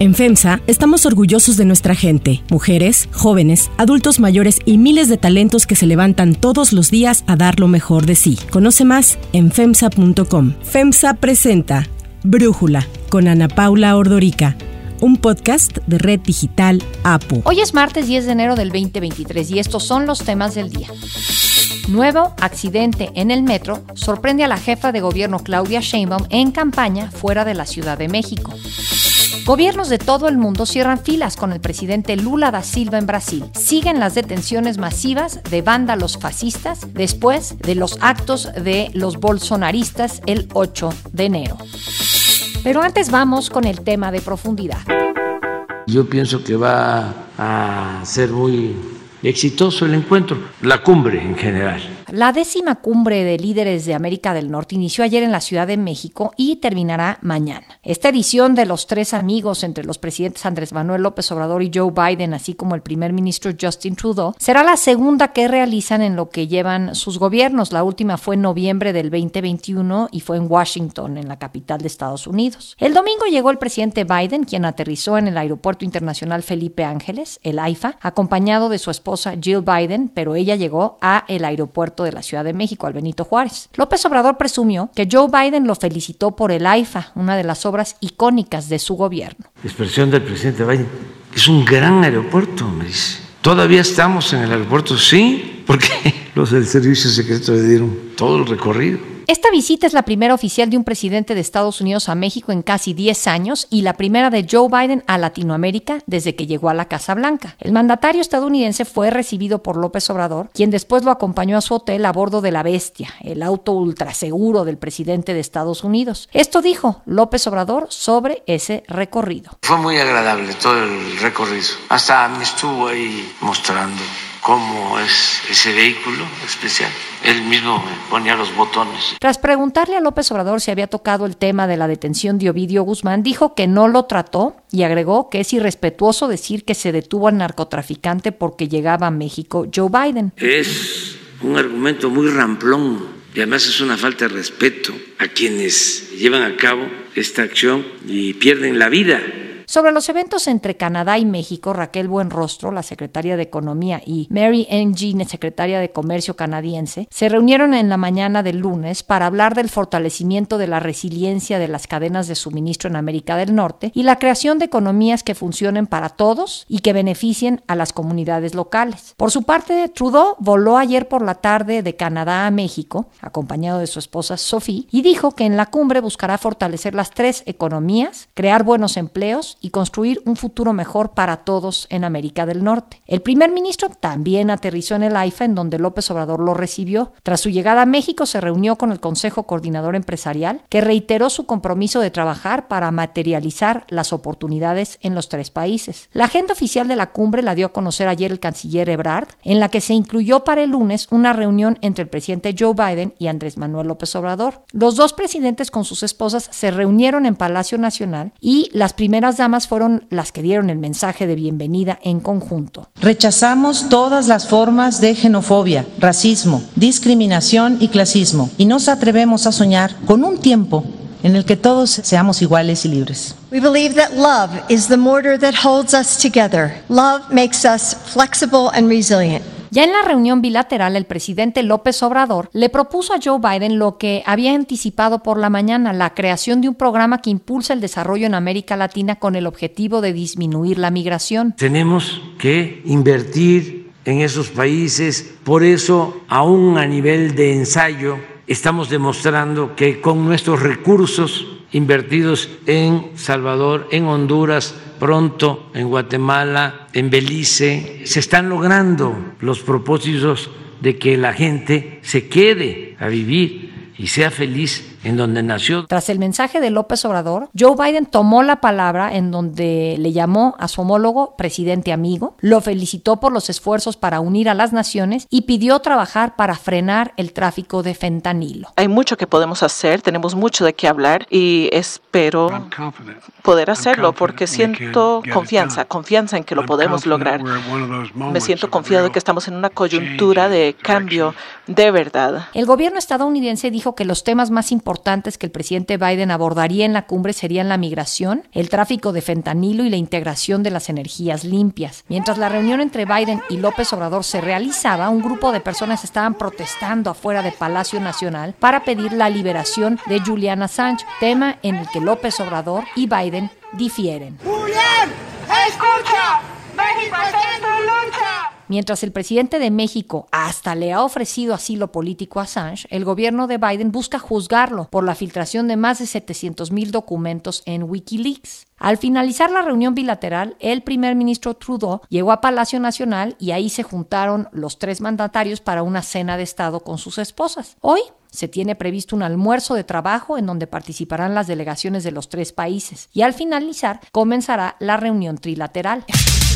En FEMSA estamos orgullosos de nuestra gente, mujeres, jóvenes, adultos mayores y miles de talentos que se levantan todos los días a dar lo mejor de sí. Conoce más en FEMSA.com. FEMSA presenta Brújula con Ana Paula Ordorica un podcast de Red Digital APU. Hoy es martes 10 de enero del 2023 y estos son los temas del día. Nuevo accidente en el metro sorprende a la jefa de gobierno Claudia Sheinbaum en campaña fuera de la Ciudad de México. Gobiernos de todo el mundo cierran filas con el presidente Lula da Silva en Brasil. Siguen las detenciones masivas de vándalos fascistas después de los actos de los bolsonaristas el 8 de enero. Pero antes vamos con el tema de profundidad. Yo pienso que va a ser muy exitoso el encuentro, la cumbre en general. La décima cumbre de líderes de América del Norte inició ayer en la Ciudad de México y terminará mañana. Esta edición de los tres amigos entre los presidentes Andrés Manuel López Obrador y Joe Biden, así como el primer ministro Justin Trudeau, será la segunda que realizan en lo que llevan sus gobiernos. La última fue en noviembre del 2021 y fue en Washington, en la capital de Estados Unidos. El domingo llegó el presidente Biden, quien aterrizó en el Aeropuerto Internacional Felipe Ángeles, el AIFA, acompañado de su esposa Jill Biden, pero ella llegó a el aeropuerto de la Ciudad de México, al Benito Juárez. López Obrador presumió que Joe Biden lo felicitó por el AIFA, una de las obras icónicas de su gobierno. expresión del presidente Biden. Es un gran aeropuerto, me dice. Todavía estamos en el aeropuerto, sí, porque los del servicio secreto le dieron todo el recorrido. Esta visita es la primera oficial de un presidente de Estados Unidos a México en casi 10 años y la primera de Joe Biden a Latinoamérica desde que llegó a la Casa Blanca. El mandatario estadounidense fue recibido por López Obrador, quien después lo acompañó a su hotel a bordo de la Bestia, el auto ultraseguro del presidente de Estados Unidos. Esto dijo López Obrador sobre ese recorrido. Fue muy agradable todo el recorrido. Hasta me estuvo ahí mostrando cómo es ese vehículo especial. Él mismo ponía los botones. Tras preguntarle a López Obrador si había tocado el tema de la detención de Ovidio Guzmán, dijo que no lo trató y agregó que es irrespetuoso decir que se detuvo al narcotraficante porque llegaba a México Joe Biden. Es un argumento muy ramplón y además es una falta de respeto a quienes llevan a cabo esta acción y pierden la vida sobre los eventos entre Canadá y México, Raquel Buenrostro, la secretaria de Economía, y Mary Engine, secretaria de Comercio canadiense, se reunieron en la mañana del lunes para hablar del fortalecimiento de la resiliencia de las cadenas de suministro en América del Norte y la creación de economías que funcionen para todos y que beneficien a las comunidades locales. Por su parte, Trudeau voló ayer por la tarde de Canadá a México, acompañado de su esposa Sophie, y dijo que en la cumbre buscará fortalecer las tres economías, crear buenos empleos y construir un futuro mejor para todos en América del Norte. El primer ministro también aterrizó en el AIFA, en donde López Obrador lo recibió. Tras su llegada a México, se reunió con el Consejo Coordinador Empresarial, que reiteró su compromiso de trabajar para materializar las oportunidades en los tres países. La agenda oficial de la cumbre la dio a conocer ayer el canciller Ebrard, en la que se incluyó para el lunes una reunión entre el presidente Joe Biden y Andrés Manuel López Obrador. Los dos presidentes con sus esposas se reunieron en Palacio Nacional y las primeras damas fueron las que dieron el mensaje de bienvenida en conjunto. Rechazamos todas las formas de xenofobia, racismo, discriminación y clasismo y nos atrevemos a soñar con un tiempo en el que todos seamos iguales y libres. We believe that love is the mortar that holds us together. Love makes us flexible and resilient. Ya en la reunión bilateral, el presidente López Obrador le propuso a Joe Biden lo que había anticipado por la mañana, la creación de un programa que impulsa el desarrollo en América Latina con el objetivo de disminuir la migración. Tenemos que invertir en esos países, por eso, aún a nivel de ensayo, estamos demostrando que con nuestros recursos invertidos en Salvador, en Honduras, pronto en Guatemala, en Belice, se están logrando los propósitos de que la gente se quede a vivir y sea feliz en donde nació. Tras el mensaje de López Obrador, Joe Biden tomó la palabra en donde le llamó a su homólogo presidente amigo, lo felicitó por los esfuerzos para unir a las naciones y pidió trabajar para frenar el tráfico de fentanilo. Hay mucho que podemos hacer, tenemos mucho de qué hablar y espero poder hacerlo porque siento confianza, confianza en que lo podemos lograr. Me siento confiado de que estamos en una coyuntura de cambio de verdad. El gobierno estadounidense dijo que los temas más importantes importantes que el presidente Biden abordaría en la cumbre serían la migración, el tráfico de fentanilo y la integración de las energías limpias. Mientras la reunión entre Biden y López Obrador se realizaba, un grupo de personas estaban protestando afuera de Palacio Nacional para pedir la liberación de Julian Assange, tema en el que López Obrador y Biden difieren. Julián, escucha, México está en lucha. Mientras el presidente de México hasta le ha ofrecido asilo político a Assange, el gobierno de Biden busca juzgarlo por la filtración de más de 700 mil documentos en Wikileaks. Al finalizar la reunión bilateral, el primer ministro Trudeau llegó a Palacio Nacional y ahí se juntaron los tres mandatarios para una cena de Estado con sus esposas. Hoy se tiene previsto un almuerzo de trabajo en donde participarán las delegaciones de los tres países y al finalizar comenzará la reunión trilateral.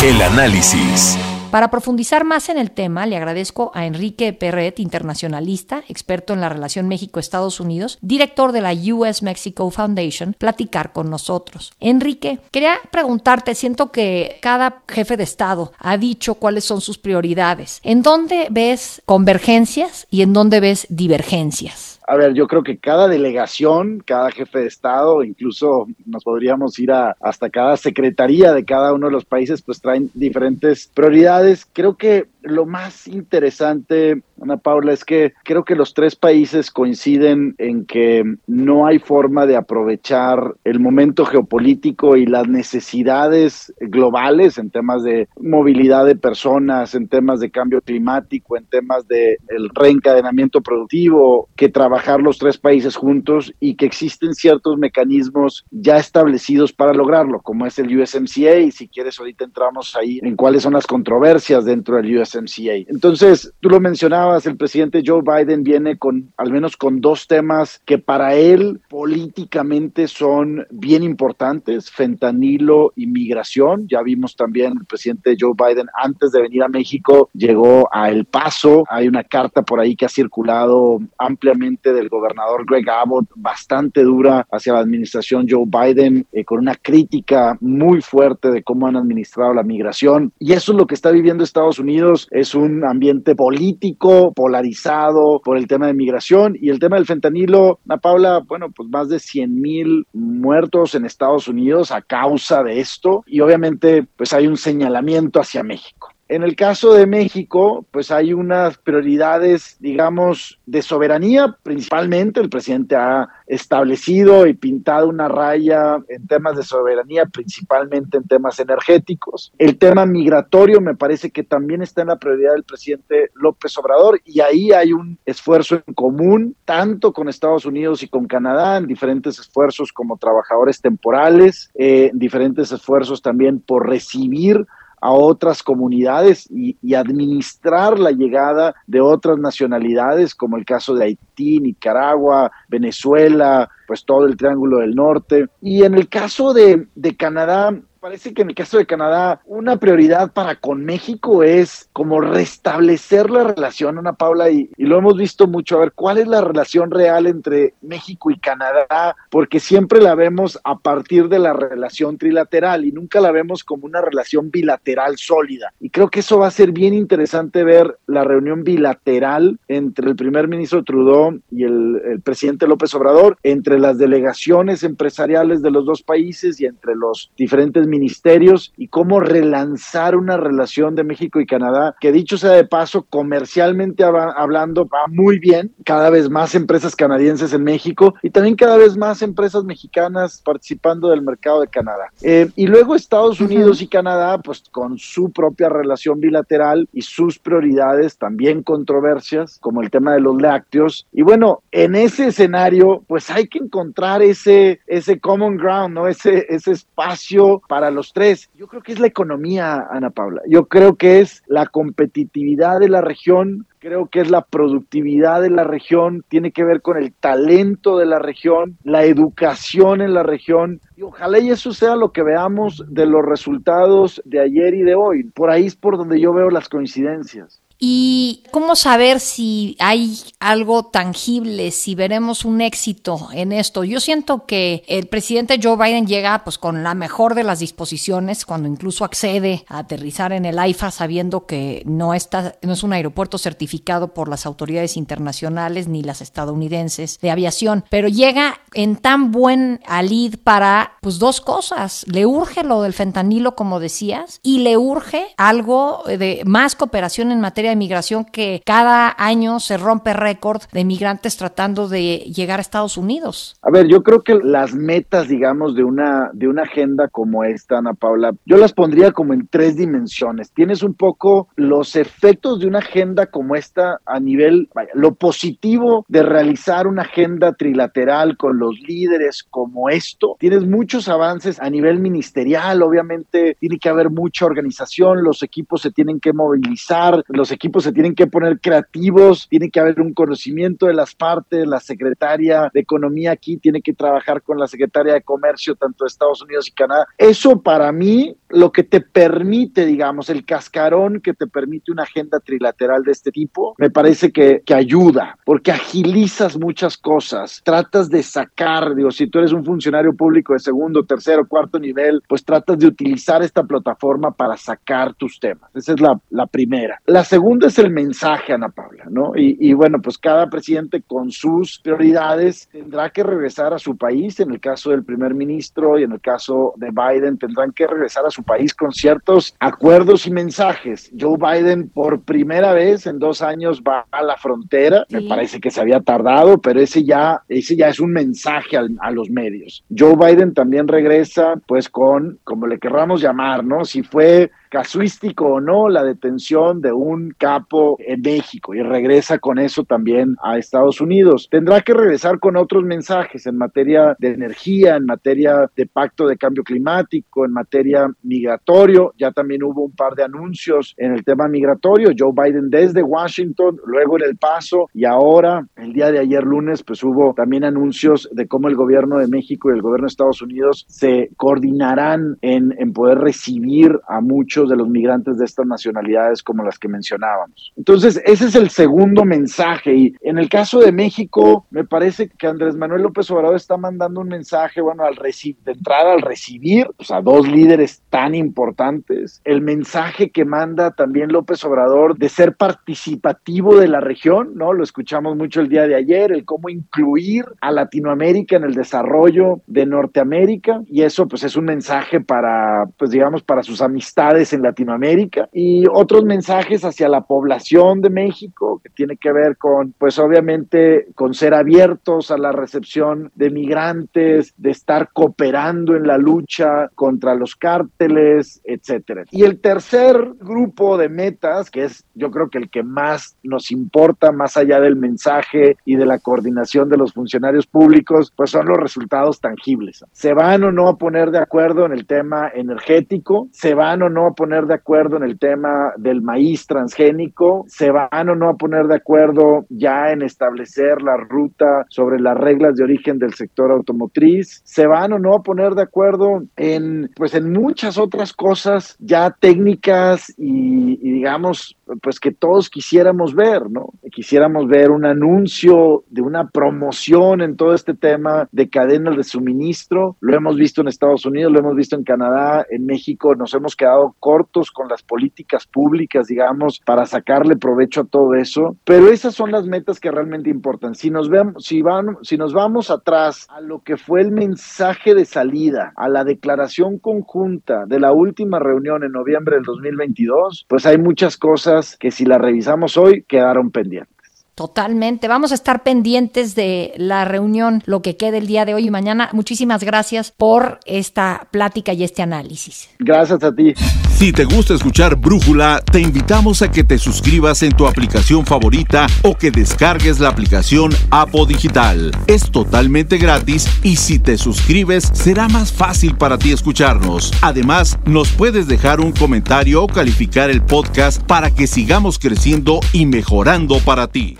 El análisis. Para profundizar más en el tema, le agradezco a Enrique Perret, internacionalista, experto en la relación México-Estados Unidos, director de la US Mexico Foundation, platicar con nosotros. Enrique, quería preguntarte, siento que cada jefe de Estado ha dicho cuáles son sus prioridades. ¿En dónde ves convergencias y en dónde ves divergencias? Gracias. A ver, yo creo que cada delegación, cada jefe de Estado, incluso nos podríamos ir a, hasta cada secretaría de cada uno de los países, pues traen diferentes prioridades. Creo que lo más interesante, Ana Paula, es que creo que los tres países coinciden en que no hay forma de aprovechar el momento geopolítico y las necesidades globales en temas de movilidad de personas, en temas de cambio climático, en temas de reencadenamiento productivo, que trabajar los tres países juntos y que existen ciertos mecanismos ya establecidos para lograrlo, como es el USMCA, y si quieres ahorita entramos ahí en cuáles son las controversias dentro del USMCA MCA. Entonces, tú lo mencionabas, el presidente Joe Biden viene con al menos con dos temas que para él políticamente son bien importantes, fentanilo y migración. Ya vimos también el presidente Joe Biden antes de venir a México llegó a El Paso. Hay una carta por ahí que ha circulado ampliamente del gobernador Greg Abbott, bastante dura hacia la administración Joe Biden, eh, con una crítica muy fuerte de cómo han administrado la migración. Y eso es lo que está viviendo Estados Unidos es un ambiente político polarizado por el tema de migración y el tema del fentanilo, Ana Paula, bueno, pues más de 100 mil muertos en Estados Unidos a causa de esto y obviamente pues hay un señalamiento hacia México. En el caso de México, pues hay unas prioridades, digamos, de soberanía, principalmente. El presidente ha establecido y pintado una raya en temas de soberanía, principalmente en temas energéticos. El tema migratorio me parece que también está en la prioridad del presidente López Obrador y ahí hay un esfuerzo en común, tanto con Estados Unidos y con Canadá, en diferentes esfuerzos como trabajadores temporales, eh, diferentes esfuerzos también por recibir a otras comunidades y, administrar la llegada de otras nacionalidades, como el caso de Haití, Nicaragua, Venezuela, pues todo el Triángulo del Norte. Y en el caso de, de Canadá, parece que en el caso de Canadá, una prioridad para con México es como restablecer la relación, Ana Paula, y, lo hemos visto mucho. A ver, ¿cuál es la relación real entre México y Canadá? Porque siempre la vemos a partir de la relación trilateral y nunca la vemos como una relación bilateral sólida. Y creo que eso va a ser bien interesante ver la reunión bilateral entre el primer ministro Trudeau y el, el presidente López Obrador, entre las delegaciones empresariales de los dos países y entre los diferentes ministerios y cómo relanzar una relación de México y Canadá, que dicho sea de paso, comercialmente hablando, va muy bien. Cada vez más empresas canadienses en México y también cada vez más empresas mexicanas participando del mercado de Canadá. Eh, y luego Estados Unidos y Canadá, pues con su propia relación bilateral y sus prioridades, también controversias, como el tema de los lácteos. Y bueno, en ese escenario, pues hay que encontrar ese, ese common ground, ¿no? Ese, ese espacio para los tres. Yo creo que es la economía, Ana Paula. Yo creo que es la competitividad de la región, creo que es la productividad de la región, tiene que ver con el talento de la región, la educación en la región. Y ojalá y eso sea lo que veamos de los resultados de ayer y de hoy. Por ahí es por donde yo veo las coincidencias. ¿Y cómo saber si hay algo tangible, si veremos un éxito en esto? Yo siento que el presidente Joe Biden llega pues con la mejor de las disposiciones cuando incluso accede a aterrizar en el AIFA sabiendo que no está no es un aeropuerto certificado por las autoridades internacionales ni las estadounidenses de aviación, pero llega en tan buen alid para pues dos cosas, le urge lo del fentanilo como decías y le urge algo de más cooperación en materia de migración que cada año se rompe récord de migrantes tratando de llegar a Estados Unidos. A ver, yo creo que las metas, digamos, de una, de una agenda como esta, Ana Paula, yo las pondría como en tres dimensiones. Tienes un poco los efectos de una agenda como esta a nivel, vaya, lo positivo de realizar una agenda trilateral con los líderes como esto. Tienes muchos avances a nivel ministerial, obviamente tiene que haber mucha organización, los equipos se tienen que movilizar, los equipos se tienen que poner creativos, tiene que haber un conocimiento de las partes, la secretaria de Economía aquí tiene que trabajar con la secretaria de Comercio tanto de Estados Unidos y Canadá. Eso para mí lo que te permite, digamos, el cascarón que te permite una agenda trilateral de este tipo, me parece que, que ayuda, porque agilizas muchas cosas, tratas de sacar, digo, si tú eres un funcionario público de segundo, tercero, cuarto nivel, pues tratas de utilizar esta plataforma para sacar tus temas. Esa es la, la primera. La segunda es el mensaje, Ana Paula, ¿no? Y, y bueno, pues cada presidente con sus prioridades tendrá que regresar a su país, en el caso del primer ministro y en el caso de Biden, tendrán que regresar a su país con ciertos acuerdos y mensajes. Joe Biden por primera vez en dos años va a la frontera, me parece que se había tardado, pero ese ya, ese ya es un mensaje a, a los medios. Joe Biden también regresa pues con, como le querramos llamar, ¿no? Si fue casuístico o no la detención de un capo en México y regresa con eso también a Estados Unidos. Tendrá que regresar con otros mensajes en materia de energía, en materia de pacto de cambio climático, en materia migratorio. Ya también hubo un par de anuncios en el tema migratorio. Joe Biden desde Washington, luego en El Paso y ahora, el día de ayer lunes, pues hubo también anuncios de cómo el gobierno de México y el gobierno de Estados Unidos se coordinarán en, en poder recibir a muchos de los migrantes de estas nacionalidades como las que mencionábamos. Entonces, ese es el segundo mensaje y en el caso de México, me parece que Andrés Manuel López Obrador está mandando un mensaje, bueno, al de entrada al recibir pues, a dos líderes tan importantes, el mensaje que manda también López Obrador de ser participativo de la región, ¿no? Lo escuchamos mucho el día de ayer, el cómo incluir a Latinoamérica en el desarrollo de Norteamérica y eso pues es un mensaje para, pues digamos, para sus amistades en Latinoamérica y otros mensajes hacia la población de México que tiene que ver con, pues obviamente, con ser abiertos a la recepción de migrantes, de estar cooperando en la lucha contra los cárteles, etcétera. Y el tercer grupo de metas, que es yo creo que el que más nos importa, más allá del mensaje y de la coordinación de los funcionarios públicos, pues son los resultados tangibles. ¿Se van o no a poner de acuerdo en el tema energético? ¿Se van o no a poner de acuerdo en el tema del maíz transgénico? ¿Se van o no a poner de acuerdo ya en establecer la ruta sobre las reglas de origen del sector automotriz? ¿Se van o no a poner de acuerdo en, pues en muchas otras cosas ya técnicas y, y digamos, pues que todos quisiéramos ver, ¿no? Quisiéramos ver un anuncio de una promoción en todo este tema de cadenas de suministro. Lo hemos visto en Estados Unidos, lo hemos visto en Canadá, en México nos hemos quedado cortos con las políticas públicas, digamos, para sacarle provecho a todo eso, pero esas son las metas que realmente importan. Si nos vemos, si van, si nos vamos atrás a lo que fue el mensaje de salida, a la declaración conjunta de la última reunión en noviembre del 2022, pues hay muchas cosas que si las revisamos hoy quedaron pendientes. Totalmente. Vamos a estar pendientes de la reunión, lo que quede el día de hoy y mañana. Muchísimas gracias por esta plática y este análisis. Gracias a ti. Si te gusta escuchar Brújula, te invitamos a que te suscribas en tu aplicación favorita o que descargues la aplicación Apo Digital. Es totalmente gratis y si te suscribes será más fácil para ti escucharnos. Además, nos puedes dejar un comentario o calificar el podcast para que sigamos creciendo y mejorando para ti.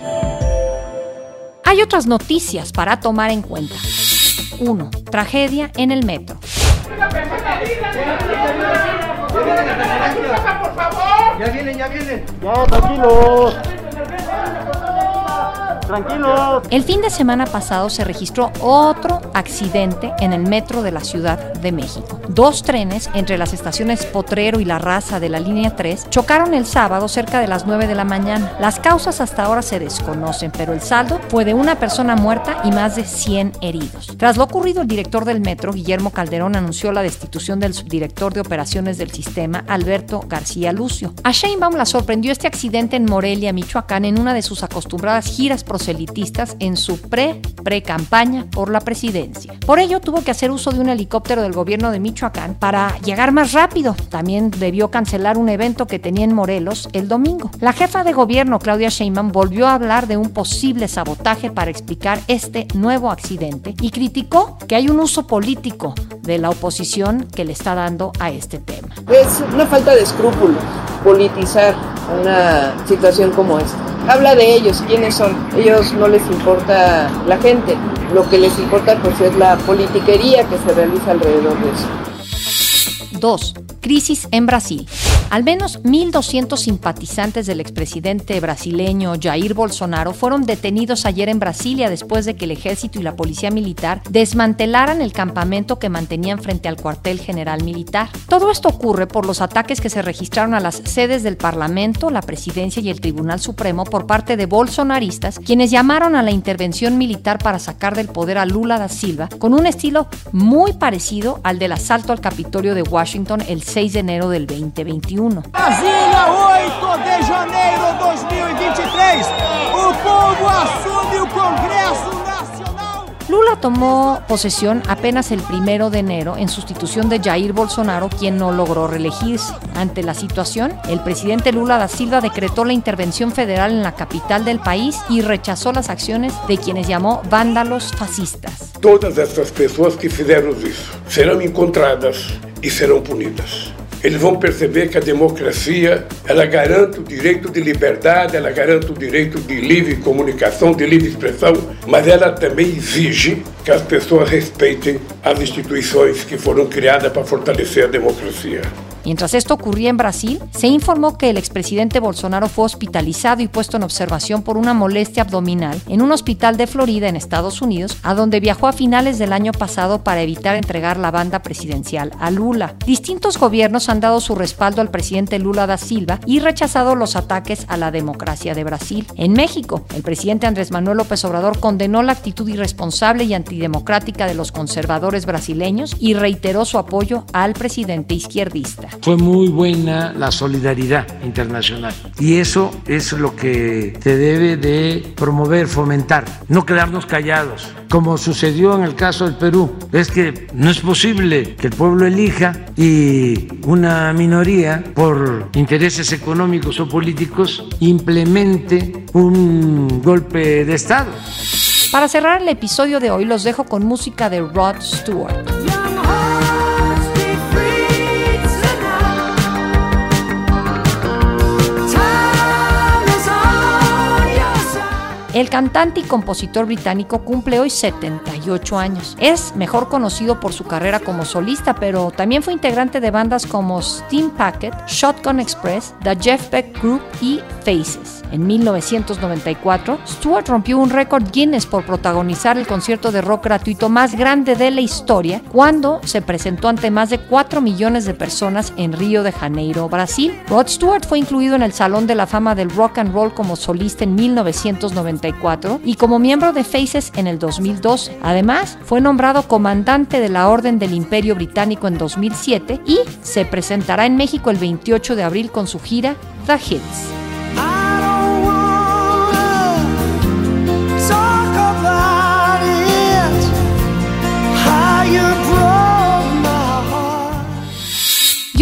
Hay otras noticias para tomar en cuenta. 1. Tragedia en el metro. Ya viene, vienen, ya vienen. Ya, tranquilos. Tranquilos. El fin de semana pasado se registró otro accidente en el metro de la Ciudad de México. Dos trenes entre las estaciones Potrero y La Raza de la línea 3 chocaron el sábado cerca de las 9 de la mañana. Las causas hasta ahora se desconocen, pero el saldo fue de una persona muerta y más de 100 heridos. Tras lo ocurrido, el director del metro, Guillermo Calderón, anunció la destitución del subdirector de operaciones del sistema, Alberto García Lucio. A Sheinbaum la sorprendió este accidente en Morelia, Michoacán, en una de sus acostumbradas giras proselitistas en su pre-pre-campaña por la presidencia. Por ello, tuvo que hacer uso de un helicóptero del gobierno de Michoacán para llegar más rápido. También debió cancelar un evento que tenía en Morelos el domingo. La jefa de gobierno, Claudia Sheinbaum, volvió a hablar de un posible sabotaje para explicar este nuevo accidente y criticó que hay un uso político de la oposición que le está dando a este tema. Es una falta de escrúpulos politizar una situación como esta. Habla de ellos, quiénes son. Ellos no les importa la gente, lo que les importa pues es la politiquería que se realiza alrededor de eso. 2. Crisis en Brasil. Al menos 1.200 simpatizantes del expresidente brasileño Jair Bolsonaro fueron detenidos ayer en Brasilia después de que el ejército y la policía militar desmantelaran el campamento que mantenían frente al cuartel general militar. Todo esto ocurre por los ataques que se registraron a las sedes del Parlamento, la Presidencia y el Tribunal Supremo por parte de bolsonaristas, quienes llamaron a la intervención militar para sacar del poder a Lula da Silva con un estilo muy parecido al del asalto al Capitolio de Washington el 6 de enero del 2021. Brasília, 8 de janeiro de 2023. O povo assume o Congresso. Lula tomó posesión apenas el primero de enero en sustitución de Jair Bolsonaro, quien no logró reelegirse. Ante la situación, el presidente Lula da Silva decretó la intervención federal en la capital del país y rechazó las acciones de quienes llamó vándalos fascistas. Todas estas pessoas que fizeram isso serão encontradas e serão punidas. Eles vão perceber que a democracia, ela garante o direito de liberdade, ela garante o direito de livre comunicação, de livre expressão, mas ela também exige que as pessoas respeitem as instituições que foram criadas para fortalecer a democracia. Mientras esto ocurría en Brasil, se informó que el expresidente Bolsonaro fue hospitalizado y puesto en observación por una molestia abdominal en un hospital de Florida, en Estados Unidos, a donde viajó a finales del año pasado para evitar entregar la banda presidencial a Lula. Distintos gobiernos han dado su respaldo al presidente Lula da Silva y rechazado los ataques a la democracia de Brasil. En México, el presidente Andrés Manuel López Obrador condenó la actitud irresponsable y antidemocrática de los conservadores brasileños y reiteró su apoyo al presidente izquierdista. Fue muy buena la solidaridad internacional y eso es lo que se debe de promover, fomentar, no quedarnos callados, como sucedió en el caso del Perú. Es que no es posible que el pueblo elija y una minoría, por intereses económicos o políticos, implemente un golpe de Estado. Para cerrar el episodio de hoy los dejo con música de Rod Stewart. El cantante y compositor británico cumple hoy 78 años. Es mejor conocido por su carrera como solista, pero también fue integrante de bandas como Steam Packet, Shotgun Express, The Jeff Beck Group y Faces. En 1994, Stewart rompió un récord Guinness por protagonizar el concierto de rock gratuito más grande de la historia cuando se presentó ante más de 4 millones de personas en Río de Janeiro, Brasil. Rod Stewart fue incluido en el Salón de la Fama del Rock and Roll como solista en 1994 y como miembro de Faces en el 2012. Además, fue nombrado comandante de la Orden del Imperio Británico en 2007 y se presentará en México el 28 de abril con su gira The Hits.